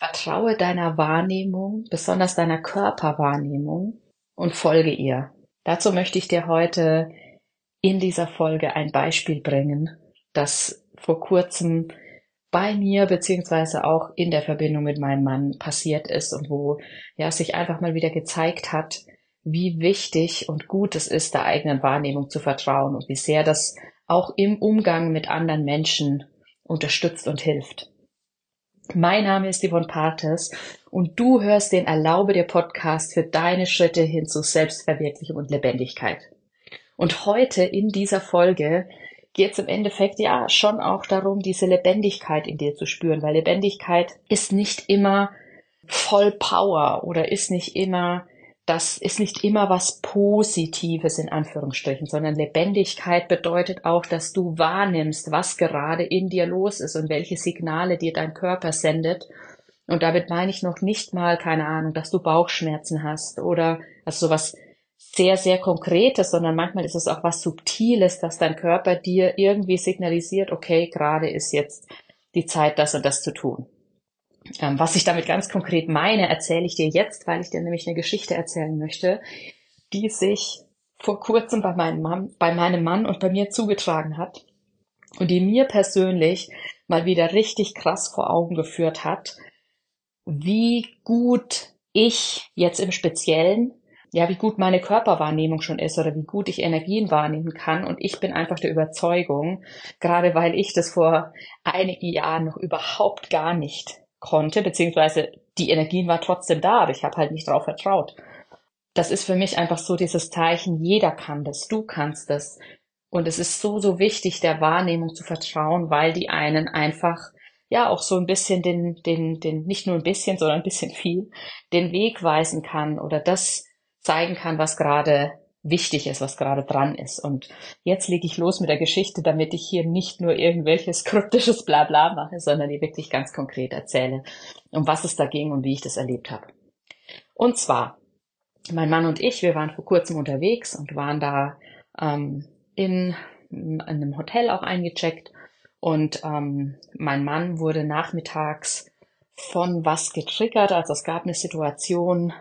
Vertraue deiner Wahrnehmung, besonders deiner Körperwahrnehmung und folge ihr. Dazu möchte ich dir heute in dieser Folge ein Beispiel bringen, das vor kurzem bei mir beziehungsweise auch in der Verbindung mit meinem Mann passiert ist und wo ja sich einfach mal wieder gezeigt hat, wie wichtig und gut es ist, der eigenen Wahrnehmung zu vertrauen und wie sehr das auch im Umgang mit anderen Menschen unterstützt und hilft. Mein Name ist Yvonne Partes und du hörst den Erlaube dir Podcast für deine Schritte hin zu Selbstverwirklichung und Lebendigkeit. Und heute in dieser Folge geht es im Endeffekt ja schon auch darum, diese Lebendigkeit in dir zu spüren, weil Lebendigkeit ist nicht immer voll Power oder ist nicht immer das ist nicht immer was Positives in Anführungsstrichen, sondern Lebendigkeit bedeutet auch, dass du wahrnimmst, was gerade in dir los ist und welche Signale dir dein Körper sendet. Und damit meine ich noch nicht mal, keine Ahnung, dass du Bauchschmerzen hast oder also sowas sehr, sehr Konkretes, sondern manchmal ist es auch was Subtiles, dass dein Körper dir irgendwie signalisiert, okay, gerade ist jetzt die Zeit, das und das zu tun. Ähm, was ich damit ganz konkret meine, erzähle ich dir jetzt, weil ich dir nämlich eine Geschichte erzählen möchte, die sich vor kurzem bei meinem Mann, bei meinem Mann und bei mir zugetragen hat und die mir persönlich mal wieder richtig krass vor Augen geführt hat, wie gut ich jetzt im Speziellen, ja, wie gut meine Körperwahrnehmung schon ist oder wie gut ich Energien wahrnehmen kann. Und ich bin einfach der Überzeugung, gerade weil ich das vor einigen Jahren noch überhaupt gar nicht konnte, beziehungsweise die Energien war trotzdem da, aber ich habe halt nicht drauf vertraut. Das ist für mich einfach so dieses Zeichen, jeder kann das, du kannst das. Und es ist so, so wichtig, der Wahrnehmung zu vertrauen, weil die einen einfach ja auch so ein bisschen den, den, den, nicht nur ein bisschen, sondern ein bisschen viel, den Weg weisen kann oder das zeigen kann, was gerade wichtig ist, was gerade dran ist. Und jetzt lege ich los mit der Geschichte, damit ich hier nicht nur irgendwelches kryptisches Blabla mache, sondern die wirklich ganz konkret erzähle, um was es da ging und wie ich das erlebt habe. Und zwar, mein Mann und ich, wir waren vor kurzem unterwegs und waren da ähm, in, in einem Hotel auch eingecheckt. Und ähm, mein Mann wurde nachmittags von was getriggert. Also es gab eine Situation,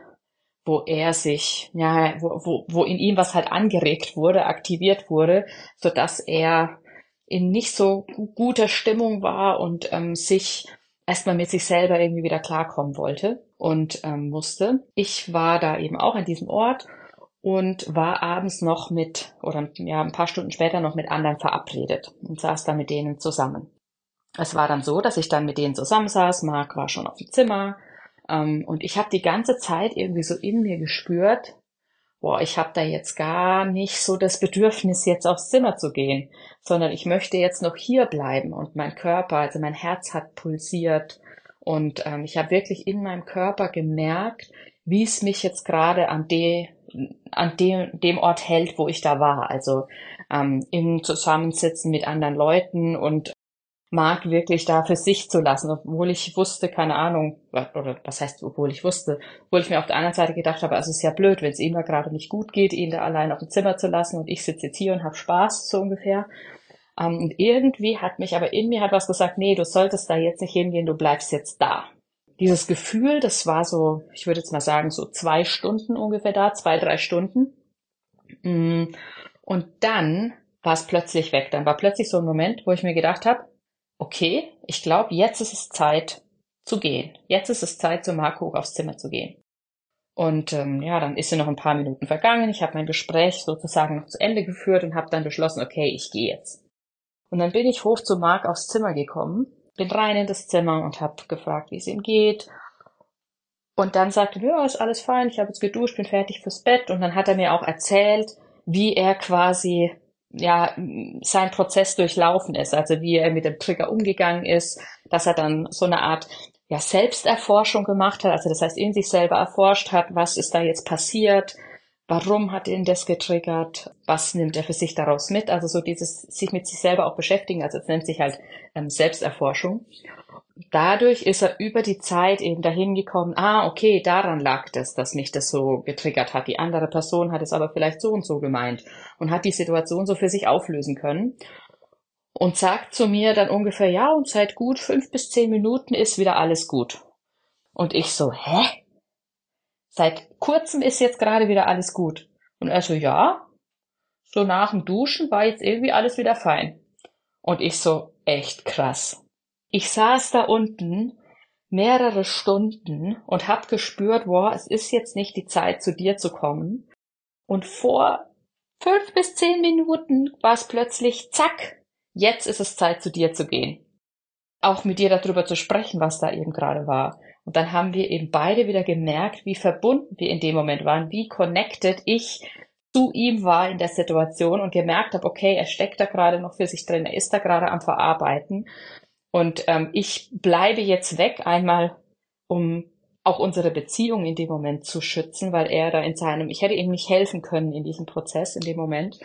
wo er sich, ja, wo, wo, wo in ihm was halt angeregt wurde, aktiviert wurde, so dass er in nicht so guter Stimmung war und ähm, sich erstmal mit sich selber irgendwie wieder klarkommen wollte und ähm, musste. Ich war da eben auch an diesem Ort und war abends noch mit, oder ja, ein paar Stunden später noch mit anderen verabredet und saß da mit denen zusammen. Es war dann so, dass ich dann mit denen zusammensaß. Marc war schon auf dem Zimmer, ähm, und ich habe die ganze Zeit irgendwie so in mir gespürt, boah, ich habe da jetzt gar nicht so das Bedürfnis, jetzt aufs Zimmer zu gehen, sondern ich möchte jetzt noch hier bleiben und mein Körper, also mein Herz hat pulsiert und ähm, ich habe wirklich in meinem Körper gemerkt, wie es mich jetzt gerade an, de, an dem, dem Ort hält, wo ich da war. Also ähm, im Zusammensitzen mit anderen Leuten und Mark wirklich da für sich zu lassen, obwohl ich wusste, keine Ahnung, oder was heißt, obwohl ich wusste, obwohl ich mir auf der anderen Seite gedacht habe, also es ist ja blöd, wenn es ihm da gerade nicht gut geht, ihn da allein auf dem Zimmer zu lassen und ich sitze jetzt hier und habe Spaß, so ungefähr. Ähm, und irgendwie hat mich aber in mir hat was gesagt, nee, du solltest da jetzt nicht hingehen, du bleibst jetzt da. Dieses Gefühl, das war so, ich würde jetzt mal sagen, so zwei Stunden ungefähr da, zwei, drei Stunden. Mm, und dann war es plötzlich weg. Dann war plötzlich so ein Moment, wo ich mir gedacht habe, okay, ich glaube, jetzt ist es Zeit zu gehen. Jetzt ist es Zeit, zu Marco aufs Zimmer zu gehen. Und ähm, ja, dann ist ja noch ein paar Minuten vergangen. Ich habe mein Gespräch sozusagen noch zu Ende geführt und habe dann beschlossen, okay, ich gehe jetzt. Und dann bin ich hoch zu Marc aufs Zimmer gekommen, bin rein in das Zimmer und habe gefragt, wie es ihm geht. Und dann sagte er, ja, ist alles fein, ich habe jetzt geduscht, bin fertig fürs Bett. Und dann hat er mir auch erzählt, wie er quasi ja, sein Prozess durchlaufen ist, also wie er mit dem Trigger umgegangen ist, dass er dann so eine Art ja, Selbsterforschung gemacht hat, also das heißt in sich selber erforscht hat, was ist da jetzt passiert, warum hat ihn das getriggert, was nimmt er für sich daraus mit, also so dieses sich mit sich selber auch beschäftigen, also es nennt sich halt ähm, Selbsterforschung dadurch ist er über die Zeit eben dahin gekommen, ah, okay, daran lag das, dass mich das so getriggert hat. Die andere Person hat es aber vielleicht so und so gemeint und hat die Situation so für sich auflösen können. Und sagt zu mir dann ungefähr, ja, und seit gut fünf bis zehn Minuten ist wieder alles gut. Und ich so, hä? Seit kurzem ist jetzt gerade wieder alles gut. Und er so, ja. So nach dem Duschen war jetzt irgendwie alles wieder fein. Und ich so, echt krass. Ich saß da unten mehrere Stunden und hab gespürt, boah, es ist jetzt nicht die Zeit, zu dir zu kommen. Und vor fünf bis zehn Minuten war es plötzlich, zack, jetzt ist es Zeit, zu dir zu gehen. Auch mit dir darüber zu sprechen, was da eben gerade war. Und dann haben wir eben beide wieder gemerkt, wie verbunden wir in dem Moment waren, wie connected ich zu ihm war in der Situation und gemerkt habe, okay, er steckt da gerade noch für sich drin, er ist da gerade am Verarbeiten. Und ähm, ich bleibe jetzt weg, einmal um auch unsere Beziehung in dem Moment zu schützen, weil er da in seinem, ich hätte ihm nicht helfen können in diesem Prozess in dem Moment.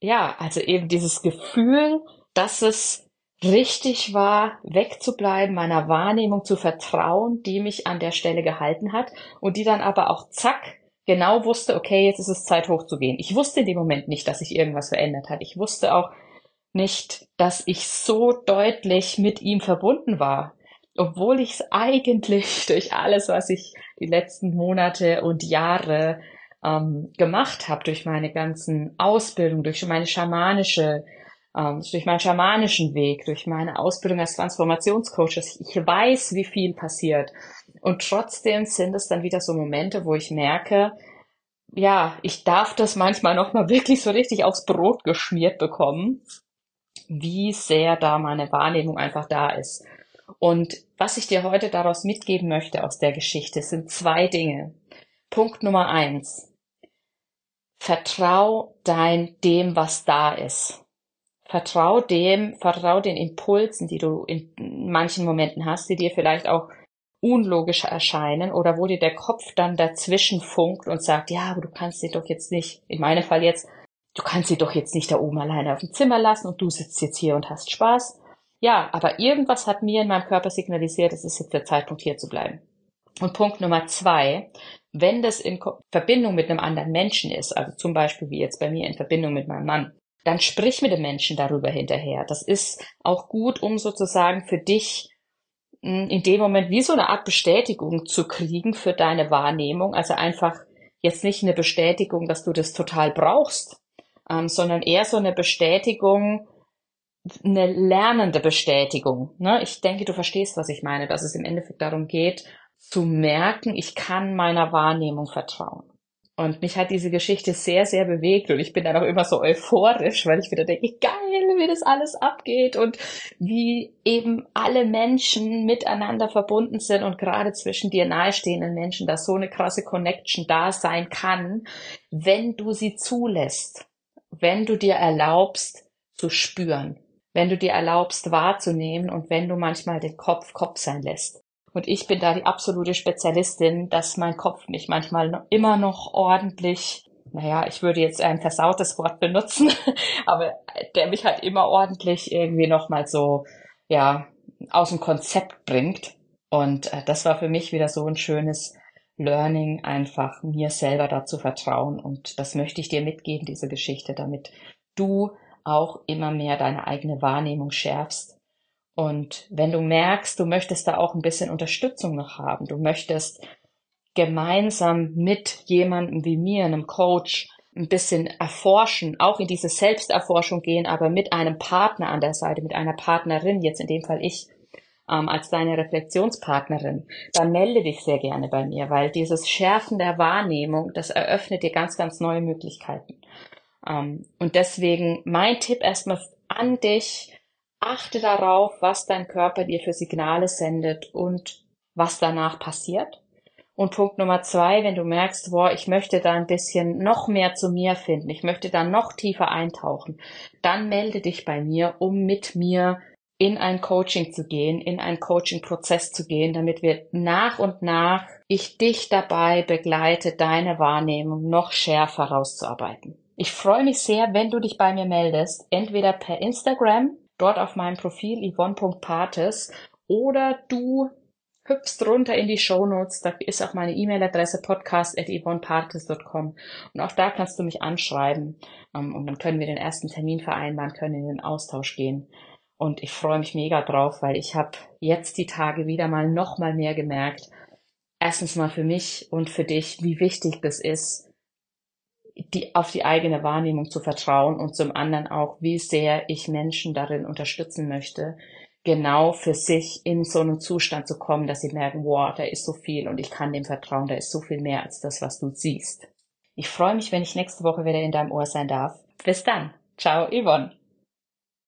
Ja, also eben dieses Gefühl, dass es richtig war, wegzubleiben, meiner Wahrnehmung zu vertrauen, die mich an der Stelle gehalten hat und die dann aber auch zack genau wusste, okay, jetzt ist es Zeit hochzugehen. Ich wusste in dem Moment nicht, dass sich irgendwas verändert hat. Ich wusste auch nicht, dass ich so deutlich mit ihm verbunden war obwohl ich es eigentlich durch alles, was ich die letzten Monate und Jahre ähm, gemacht habe, durch meine ganzen Ausbildung, durch meine schamanische, ähm, durch meinen schamanischen Weg, durch meine Ausbildung als Transformationscoach, ich weiß, wie viel passiert. Und trotzdem sind es dann wieder so Momente, wo ich merke, ja, ich darf das manchmal nochmal wirklich so richtig aufs Brot geschmiert bekommen, wie sehr da meine Wahrnehmung einfach da ist. Und was ich dir heute daraus mitgeben möchte aus der Geschichte sind zwei Dinge. Punkt Nummer eins. Vertrau dein dem, was da ist. Vertrau dem, vertrau den Impulsen, die du in manchen Momenten hast, die dir vielleicht auch unlogisch erscheinen oder wo dir der Kopf dann dazwischen funkt und sagt, ja, aber du kannst sie doch jetzt nicht, in meinem Fall jetzt, du kannst sie doch jetzt nicht da oben alleine auf dem Zimmer lassen und du sitzt jetzt hier und hast Spaß. Ja, aber irgendwas hat mir in meinem Körper signalisiert, es ist jetzt der Zeitpunkt, hier zu bleiben. Und Punkt Nummer zwei, wenn das in Verbindung mit einem anderen Menschen ist, also zum Beispiel wie jetzt bei mir in Verbindung mit meinem Mann, dann sprich mit dem Menschen darüber hinterher. Das ist auch gut, um sozusagen für dich hm, in dem Moment wie so eine Art Bestätigung zu kriegen für deine Wahrnehmung. Also einfach jetzt nicht eine Bestätigung, dass du das total brauchst, ähm, sondern eher so eine Bestätigung, eine lernende Bestätigung. Ne? Ich denke, du verstehst, was ich meine, dass es im Endeffekt darum geht, zu merken, ich kann meiner Wahrnehmung vertrauen. Und mich hat diese Geschichte sehr, sehr bewegt und ich bin dann auch immer so euphorisch, weil ich wieder denke, geil, wie das alles abgeht und wie eben alle Menschen miteinander verbunden sind und gerade zwischen dir nahestehenden Menschen, dass so eine krasse Connection da sein kann, wenn du sie zulässt, wenn du dir erlaubst zu spüren wenn du dir erlaubst wahrzunehmen und wenn du manchmal den Kopf Kopf sein lässt. Und ich bin da die absolute Spezialistin, dass mein Kopf mich manchmal immer noch ordentlich, naja, ich würde jetzt ein versautes Wort benutzen, aber der mich halt immer ordentlich irgendwie nochmal so, ja, aus dem Konzept bringt. Und äh, das war für mich wieder so ein schönes Learning, einfach mir selber dazu vertrauen. Und das möchte ich dir mitgeben, diese Geschichte, damit du auch immer mehr deine eigene Wahrnehmung schärfst. Und wenn du merkst, du möchtest da auch ein bisschen Unterstützung noch haben, du möchtest gemeinsam mit jemandem wie mir, einem Coach, ein bisschen erforschen, auch in diese Selbsterforschung gehen, aber mit einem Partner an der Seite, mit einer Partnerin, jetzt in dem Fall ich, ähm, als deine Reflexionspartnerin, dann melde dich sehr gerne bei mir, weil dieses Schärfen der Wahrnehmung, das eröffnet dir ganz, ganz neue Möglichkeiten. Ähm, und deswegen mein Tipp erstmal an dich, achte darauf, was dein Körper dir für Signale sendet und was danach passiert. Und Punkt Nummer zwei, wenn du merkst, boah, ich möchte da ein bisschen noch mehr zu mir finden, ich möchte da noch tiefer eintauchen, dann melde dich bei mir, um mit mir in ein Coaching zu gehen, in einen Coaching-Prozess zu gehen, damit wir nach und nach ich dich dabei begleite, deine Wahrnehmung noch schärfer rauszuarbeiten. Ich freue mich sehr, wenn du dich bei mir meldest, entweder per Instagram, dort auf meinem Profil yvonne.partes, oder du hüpfst runter in die Show Notes, da ist auch meine E-Mail-Adresse podcast.yvonnepartes.com und auch da kannst du mich anschreiben ähm, und dann können wir den ersten Termin vereinbaren, können in den Austausch gehen. Und ich freue mich mega drauf, weil ich habe jetzt die Tage wieder mal noch mal mehr gemerkt, erstens mal für mich und für dich, wie wichtig das ist, die, auf die eigene Wahrnehmung zu vertrauen und zum anderen auch, wie sehr ich Menschen darin unterstützen möchte, genau für sich in so einen Zustand zu kommen, dass sie merken, wow, da ist so viel und ich kann dem vertrauen, da ist so viel mehr als das, was du siehst. Ich freue mich, wenn ich nächste Woche wieder in deinem Ohr sein darf. Bis dann. Ciao, Yvonne.